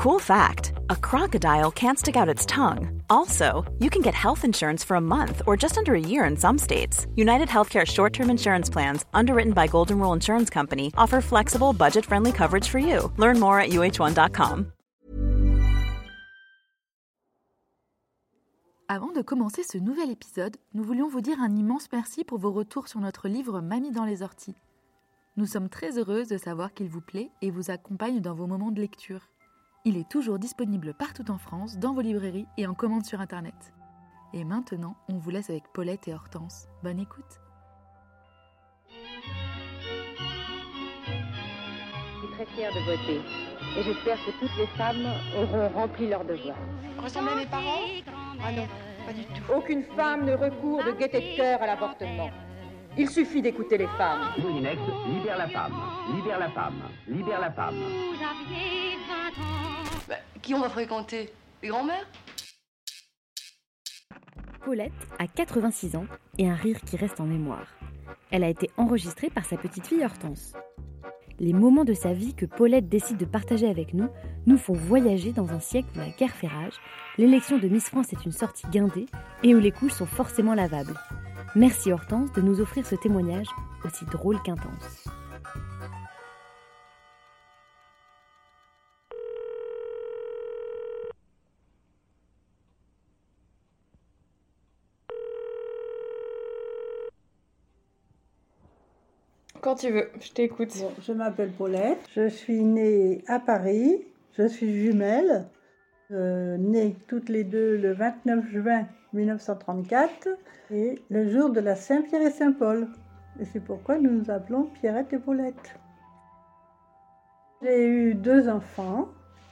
Cool fact a crocodile can't stick out its tongue. Also, you can get health insurance for a month or just under a year in some states. United Healthcare short term insurance plans, underwritten by Golden Rule Insurance Company, offer flexible, budget friendly coverage for you. Learn more at uh1.com. Avant de commencer ce nouvel épisode, nous voulions vous dire un immense merci pour vos retours sur notre livre Mamie dans les orties. Nous sommes très heureuses de savoir qu'il vous plaît et vous accompagne dans vos moments de lecture. Il est toujours disponible partout en France, dans vos librairies et en commande sur Internet. Et maintenant, on vous laisse avec Paulette et Hortense. Bonne écoute. Je suis très fière de voter. Et j'espère que toutes les femmes auront rempli leur devoir. Ressemblez à mes parents? Ah non, pas du tout. Aucune femme ne recourt de gaieté de cœur à l'avortement. Il suffit d'écouter les femmes. Moulinex, libère la femme, libère la femme, libère la femme. Bah, qui on va fréquenter? Les grands-mères? Paulette a 86 ans et un rire qui reste en mémoire. Elle a été enregistrée par sa petite fille Hortense. Les moments de sa vie que Paulette décide de partager avec nous nous font voyager dans un siècle où la guerre fait rage, l'élection de Miss France est une sortie guindée et où les couches sont forcément lavables. Merci Hortense de nous offrir ce témoignage aussi drôle qu'intense. Quand tu veux, je t'écoute. Bon, je m'appelle Paulette, je suis née à Paris, je suis jumelle, euh, née toutes les deux le 29 juin 1934 et le jour de la Saint-Pierre et Saint-Paul. Et c'est pourquoi nous nous appelons Pierrette et Paulette. J'ai eu deux enfants.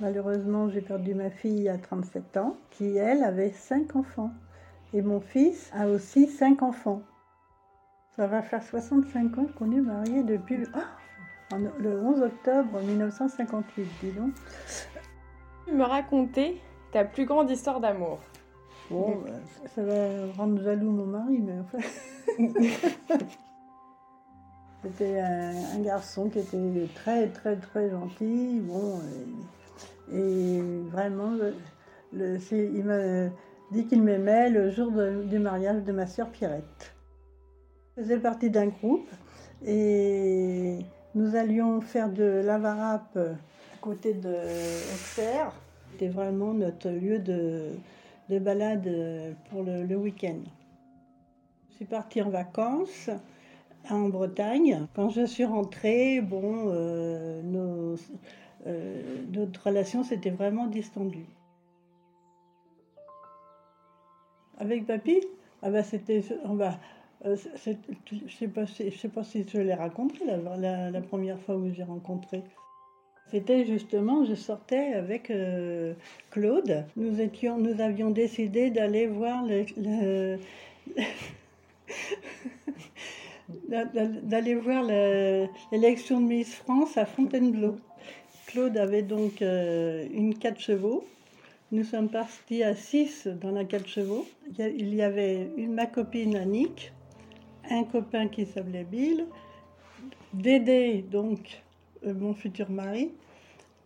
Malheureusement, j'ai perdu ma fille à 37 ans, qui elle avait cinq enfants. Et mon fils a aussi cinq enfants. Ça va faire 65 ans qu'on est mariés depuis le, oh, le 11 octobre 1958, dis. Tu me racontais ta plus grande histoire d'amour. Bon, bah, ça va rendre jaloux mon mari, mais enfin. C'était un, un, garçon qui était très, très, très gentil. Bon, et, et vraiment, le, le, il m'a dit qu'il m'aimait le jour de, du mariage de ma sœur Pierrette. Je faisais partie d'un groupe et nous allions faire de l'Avarap à côté de Auxerre. C'était vraiment notre lieu de, de balade pour le, week-end. Je suis partie en vacances en Bretagne. Quand je suis rentrée, bon, euh, euh, notre relation s'était vraiment distendue. Avec papy, ah bah c'était, euh, je sais, pas si, je sais pas si je l'ai raconté la, la, première fois où j'ai rencontré. C'était justement, je sortais avec euh, Claude. Nous, étions, nous avions décidé d'aller voir l'élection de Miss France à Fontainebleau. Claude avait donc euh, une 4 chevaux. Nous sommes partis à 6 dans la 4 chevaux. Il y avait une, ma copine Annick, un copain qui s'appelait Bill, Dédé, donc euh, mon futur mari,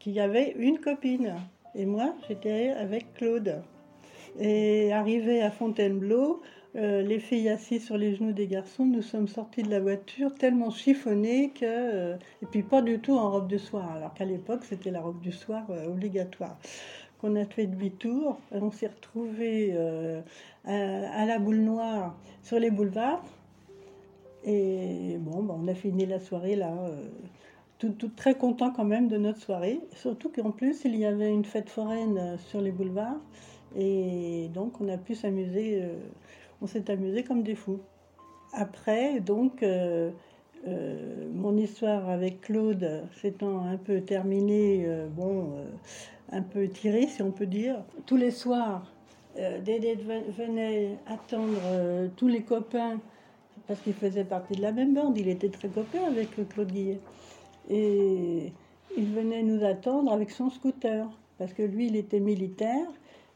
qui avait une copine. Et moi, j'étais avec Claude. Et arrivé à Fontainebleau, euh, les filles assises sur les genoux des garçons, nous sommes sortis de la voiture tellement chiffonnés que. Euh, et puis pas du tout en robe de soir, alors qu'à l'époque c'était la robe du soir euh, obligatoire. Qu'on a fait demi-tour, on s'est retrouvés à, à, la boule noire sur les boulevards. Et bon, bah, on a fini la soirée là. Tout, très content quand même de notre soirée. Surtout qu'en plus, il y avait une fête foraine sur les boulevards. Et donc, on a pu s'amuser on s'est amusé comme des fous. Après, donc, euh, euh, mon histoire avec Claude s'étant un peu terminée, euh, bon, euh, un peu tirée, si on peut dire. Tous les soirs, euh, Dédé venait attendre euh, tous les copains, parce qu'il faisait partie de la même bande, il était très copain avec Claude Guillet. Et il venait nous attendre avec son scooter, parce que lui, il était militaire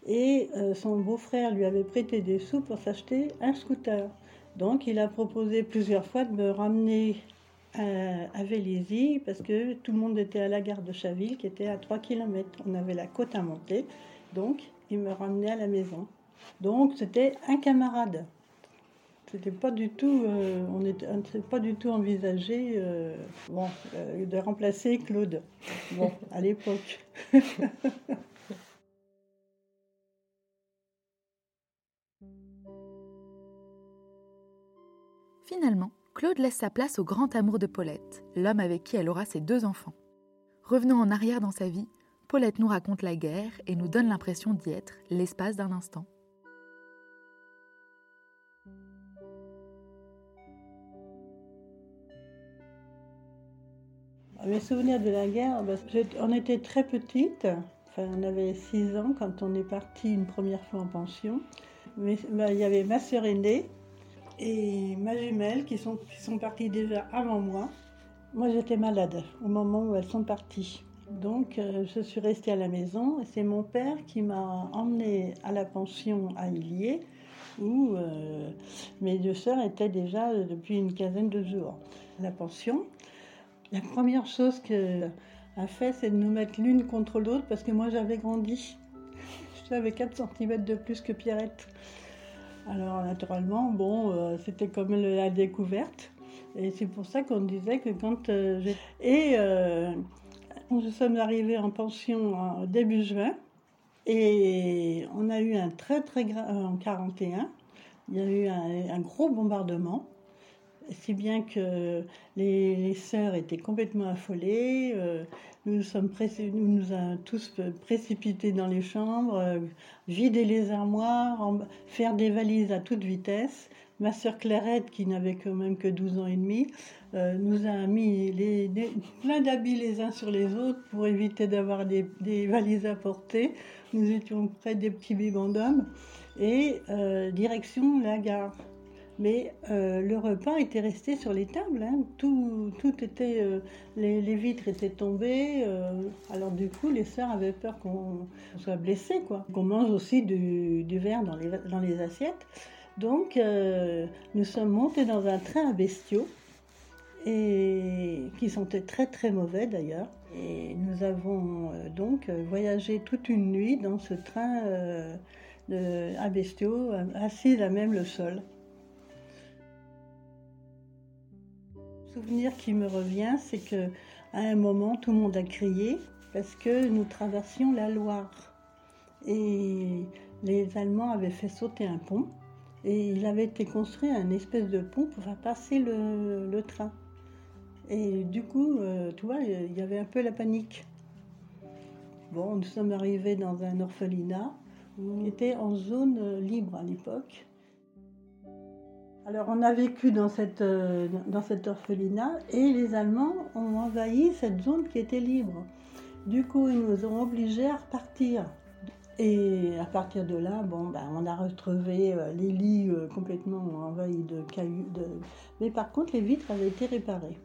et euh, son beau-frère lui avait prêté des sous pour s'acheter un scooter. Donc il a proposé plusieurs fois de me ramener à, à parce que tout le monde était à la gare de Chaville qui était à 3 km. On avait la côte à monter, donc il me ramenait à la maison. Donc c'était un camarade. C'était pas du tout, euh, on n'était pas du tout envisagé euh, bon, euh, de remplacer Claude. Bon, à l'époque. Finalement, Claude laisse sa place au grand amour de Paulette, l'homme avec qui elle aura ses deux enfants. Revenant en arrière dans sa vie, Paulette nous raconte la guerre et nous donne l'impression d'y être l'espace d'un instant. Mes souvenirs de la guerre, bah, on était très petites, enfin, on avait 6 ans quand on est parti une première fois en pension. Mais bah, il y avait ma sœur aînée et ma jumelle qui sont, qui sont parties déjà avant moi. Moi j'étais malade au moment où elles sont parties. Donc euh, je suis restée à la maison et c'est mon père qui m'a emmenée à la pension à Illier où euh, mes deux sœurs étaient déjà depuis une quinzaine de jours. La pension, la première chose qu'elle a fait, c'est de nous mettre l'une contre l'autre parce que moi j'avais grandi. J'avais 4 cm de plus que Pierrette. Alors naturellement, bon, euh, c'était comme la découverte. Et c'est pour ça qu'on disait que quand euh, j'ai... Et euh, nous sommes arrivés en pension en début juin. Et on a eu un très très grave... En 41, il y a eu un, gros bombardement si bien que les, sœurs étaient complètement affolées. Euh, nous nous, sommes nous nous avons tous précipités dans les chambres, euh, vider les armoires, faire des valises à toute vitesse. Ma sœur Clairette, qui n'avait quand même que 12 ans et demi, euh, nous a mis les, plein d'habits les uns sur les autres pour éviter d'avoir des, valises à porter. Nous étions près des petits bibons d'hommes et euh, direction la gare. Mais euh, le repas était resté sur les tables. Hein. Tout, tout, était, les, vitres étaient tombées. Alors du coup, les sœurs avaient peur qu'on soit blessé, quoi. Qu'on mange aussi du, verre dans les, assiettes. Donc, euh, nous sommes montés dans un train à bestiaux et qui sentait très très mauvais d'ailleurs. Et nous avons euh, donc voyagé toute une nuit dans ce train euh, à bestiaux, assis à même le sol. souvenir qui me revient, c'est que à un moment, tout le monde a crié parce que nous traversions la Loire. Et les Allemands avaient fait sauter un pont et il avait été construit un espèce de pont pour faire passer le, train. Et du coup, euh, tu vois, il y avait un peu la panique. Bon, nous sommes arrivés dans un orphelinat on était en zone libre à l'époque. Alors on a vécu dans cette, euh, dans cet orphelinat et les Allemands ont envahi cette zone qui était libre. Du coup, ils nous ont obligés à repartir. Et à partir de là, bon, ben, on a retrouvé euh, les lits euh, complètement envahis de cailloux. Mais par contre, les vitres avaient été réparées.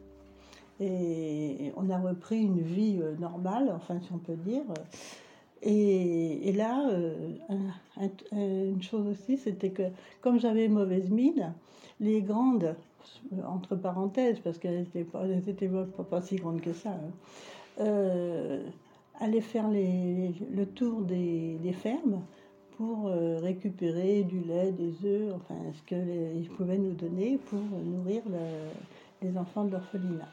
Et on a repris une vie euh, normale, enfin si on peut dire. Et, là, un, un, une chose aussi, c'était que comme j'avais mauvaise mine, les grandes, entre parenthèses, parce qu'elles n'étaient pas, si grandes que ça, hein, allaient faire le tour des, fermes pour euh, récupérer du lait, des œufs, enfin ce qu'ils pouvaient nous donner pour nourrir le, les enfants de l'orphelinat.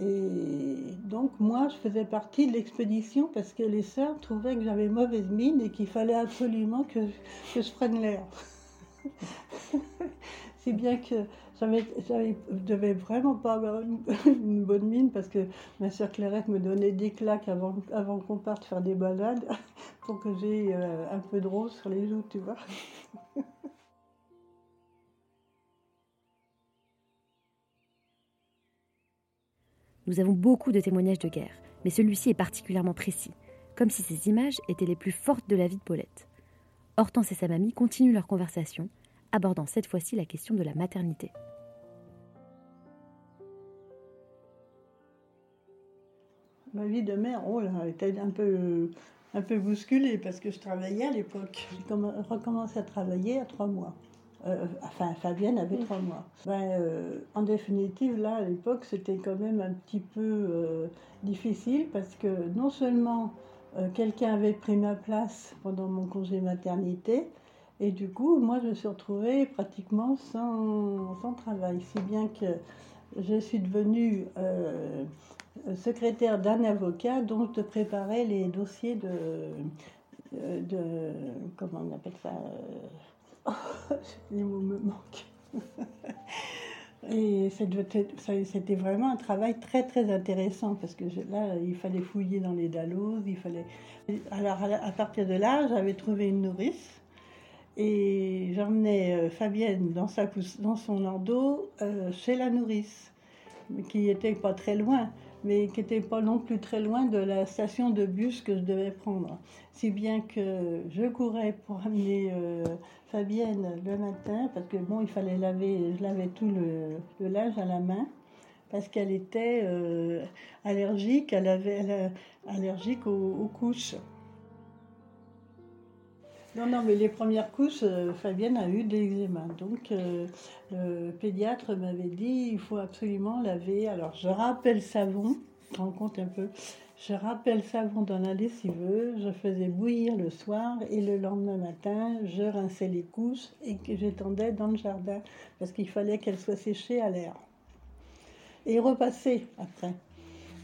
Et donc moi, je faisais partie de l'expédition parce que les sœurs trouvaient que j'avais mauvaise mine et qu'il fallait absolument que, que je prenne l'air. si bien que j'avais, j'avais, devais vraiment pas avoir une, une, bonne mine parce que ma sœur Clairette me donnait des claques avant, avant qu'on parte faire des balades pour que j'ai euh, un peu de rose sur les joues, tu vois. Nous avons beaucoup de témoignages de guerre, mais celui-ci est particulièrement précis, comme si ces images étaient les plus fortes de la vie de Paulette. Hortense et sa mamie continuent leur conversation, abordant cette fois-ci la question de la maternité. Ma vie de mère, oh là, était un peu, un peu bousculée parce que je travaillais à l'époque. J'ai recommencé à travailler à trois mois. Euh, enfin, Fabienne avait trois mois. Ben, euh, en définitive, là, à l'époque, c'était quand même un petit peu euh, difficile parce que non seulement quelqu'un avait pris ma place pendant mon congé maternité, et du coup, moi, je me suis retrouvée pratiquement sans, sans travail, si bien que je suis devenue secrétaire d'un avocat dont je préparais les dossiers de, de comment on appelle ça les mots me manquent. Et c'était vraiment un travail très très intéressant parce que là, il fallait fouiller dans les dallos, il fallait. Alors à partir de là, j'avais trouvé une nourrice et j'emmenais euh, Fabienne dans, sa, dans son landau euh, chez la nourrice, qui était pas très loin mais qui n'était pas non plus très loin de la station de bus que je devais prendre. Si bien que je courais pour amener euh, Fabienne le matin, parce que bon, il fallait laver, je lavais tout le, linge à la main, parce qu'elle était allergique, elle avait allergique aux, couches. Non, non, mais les premières couches, euh, Fabienne a eu de l'eczéma. Donc, euh, le pédiatre m'avait dit il faut absolument laver. Alors, je rappelle savon, je rends compte un peu. Je rappelle savon dans la lessiveuse, je faisais bouillir le soir et le lendemain matin, je rinçais les couches et que j'étendais dans le jardin parce qu'il fallait qu'elles soient séchées à l'air. Et repasser après,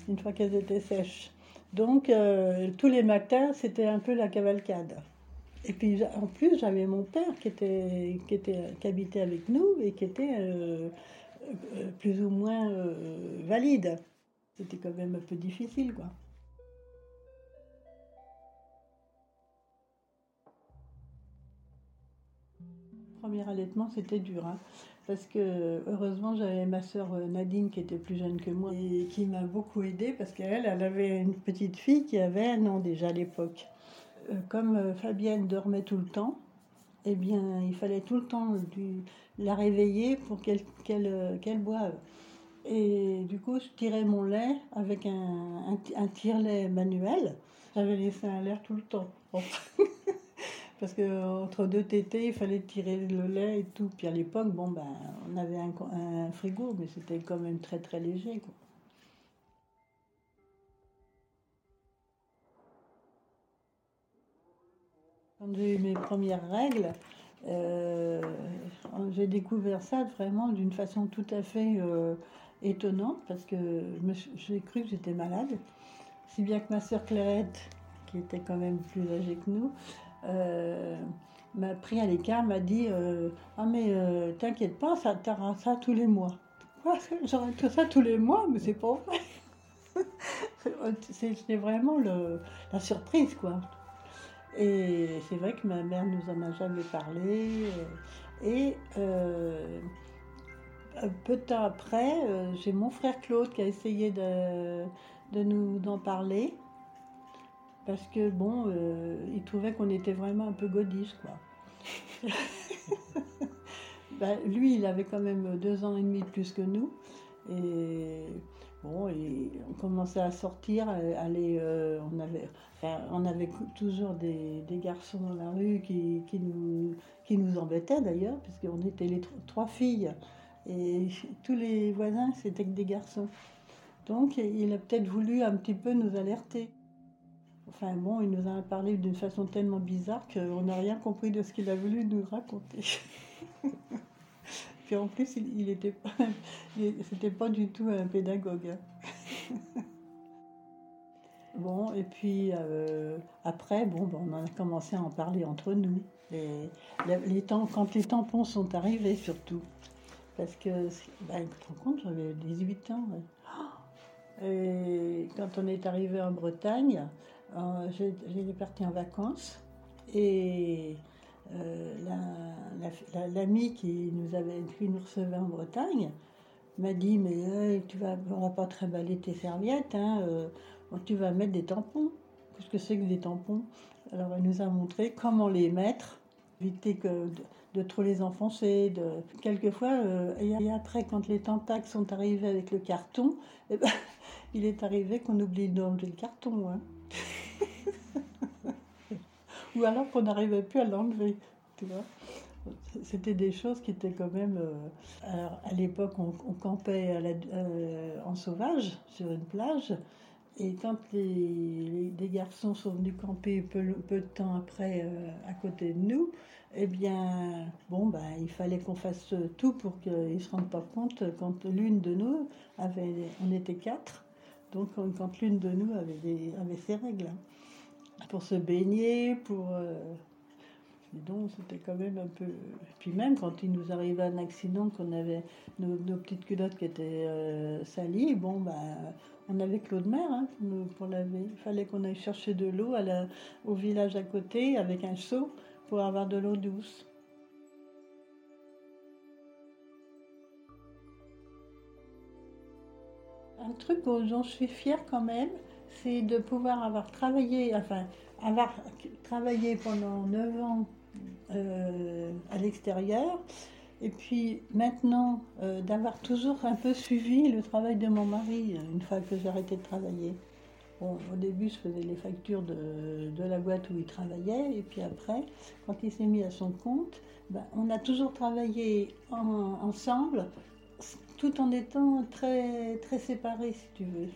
une fois qu'elles étaient sèches. Donc, euh, tous les matins, c'était un peu la cavalcade. Et puis en plus, j'avais mon père qui, était, qui, était, qui habitait avec nous et qui était euh, euh, plus ou moins euh, valide. C'était quand même un peu difficile, quoi. Premier allaitement, c'était dur, hein, parce que heureusement, j'avais ma sœur Nadine qui était plus jeune que moi et qui m'a beaucoup aidée parce qu'elle, elle avait une petite fille qui avait un an déjà à l'époque. Euh, comme euh, Fabienne dormait tout le temps, eh bien, il fallait tout le temps la réveiller pour qu'elle euh, qu'elle boive. Et du coup, je tirais mon lait avec un, un, tire-lait manuel. J'avais laissé un l'air tout le temps. Parce que entre deux tétés, il fallait tirer le lait et tout. Puis à l'époque, bon, ben, on avait un, un frigo, mais c'était quand même très très léger. Eu mes premières règles, euh, j'ai découvert ça vraiment d'une façon tout à fait euh, étonnante parce que j'ai cru que j'étais malade. Si bien que ma sœur Clairette, qui était quand même plus âgée que nous, euh, m'a pris à l'écart, m'a dit Ah, mais t'inquiète pas, ça t'aura ça tous les mois. Quoi? J'aurai tout ça tous les mois, mais c'est pas vrai. C'était vraiment la surprise, quoi. Et c'est vrai que ma mère nous en a jamais parlé. Et euh, peu de temps après, euh, j'ai mon frère Claude qui a essayé de, de nous en parler. Parce que bon, euh, il trouvait qu'on était vraiment un peu godiche, quoi. ben, lui, il avait quand même deux ans et demi de plus que nous. Et Bon, on commençait à sortir, aller, euh, on, avait, on avait toujours des, garçons dans la rue qui, nous, qui nous embêtaient d'ailleurs, puisqu'on était les trois filles. Et tous les voisins, c'était que des garçons. Donc, il a peut-être voulu un petit peu nous alerter. Enfin bon, il nous a parlé d'une façon tellement bizarre qu'on n'a rien compris de ce qu'il a voulu nous raconter. en plus, il, était pas, du tout un pédagogue. bon, et puis euh, après, bon, ben, on a commencé à en parler entre nous. Les temps, quand les tampons sont arrivés, surtout. Parce que, ben, tu te rends compte, j'avais 18 ans. Et quand on est arrivé en Bretagne, euh, j'étais partie en vacances. Et euh, l'ami qui nous avait qui nous recevait en Bretagne m'a dit mais tu vas on va pas trimballer tes serviettes hein, euh, tu vas mettre des tampons qu'est-ce que c'est que des tampons? Alors elle nous a montré comment les mettre éviter que de, trop les enfoncer de quelquefois euh, et après quand les tentacles sont arrivés avec le carton eh ben, il est arrivé qu'on oublie d'enlever le carton hein. Ou alors qu'on n'arrivait plus à l'enlever. C'était des choses qui étaient quand même. euh, alors, à l'époque, on, campait euh, en sauvage sur une plage. Et quand les, garçons sont venus camper peu, de temps après euh, à côté de nous, eh bien, bon, ben, il fallait qu'on fasse tout pour qu'ils ne se rendent pas compte quand l'une de nous avait. On était quatre, donc quand l'une de nous avait ses règles. hein. Pour se baigner, pour. euh, donc, c'était quand même un peu. Puis même quand il nous arrivait un accident, qu'on avait nos, petites culottes qui étaient euh, salies, bon, bah, on avait Claude Mer hein, pour, laver. Il fallait qu'on aille chercher de l'eau au village à côté avec un seau pour avoir de l'eau douce. Un truc dont je suis fière quand même, c'est de pouvoir avoir travaillé, enfin, avoir travaillé pendant 9 ans euh, à l'extérieur. Et puis maintenant, euh, d'avoir toujours un peu suivi le travail de mon mari euh, une fois que j'ai arrêté de travailler. Bon, au début, je faisais les factures de, de la boîte où il travaillait. Et puis après, quand il s'est mis à son compte, ben, on a toujours travaillé en- ensemble, tout en étant très, très séparés, si tu veux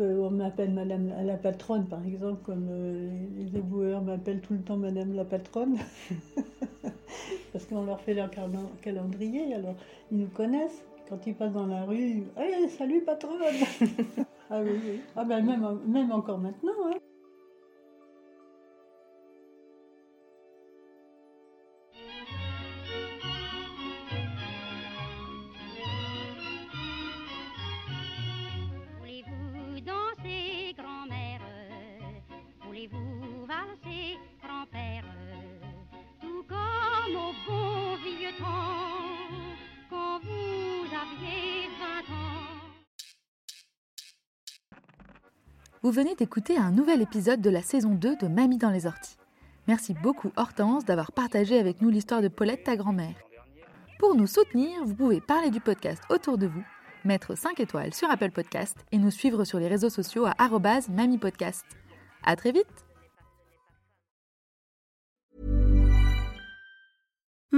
qu'on m'appelle Madame la- patronne, par exemple, comme euh, les éboueurs m'appellent tout le temps Madame la patronne, parce qu'on leur fait leur calen- calendrier, alors ils nous connaissent. Quand ils passent dans la rue, hey, salut patronne Ah oui. Ah ben même, même encore maintenant. hein. Vous venez d'écouter un nouvel épisode de la saison 2 de Mamie dans les orties. Merci beaucoup Hortense d'avoir partagé avec nous l'histoire de Paulette, ta grand-mère. Pour nous soutenir, vous pouvez parler du podcast autour de vous, mettre 5 étoiles sur Apple Podcast et nous suivre sur les réseaux sociaux à mamipodcast. À très vite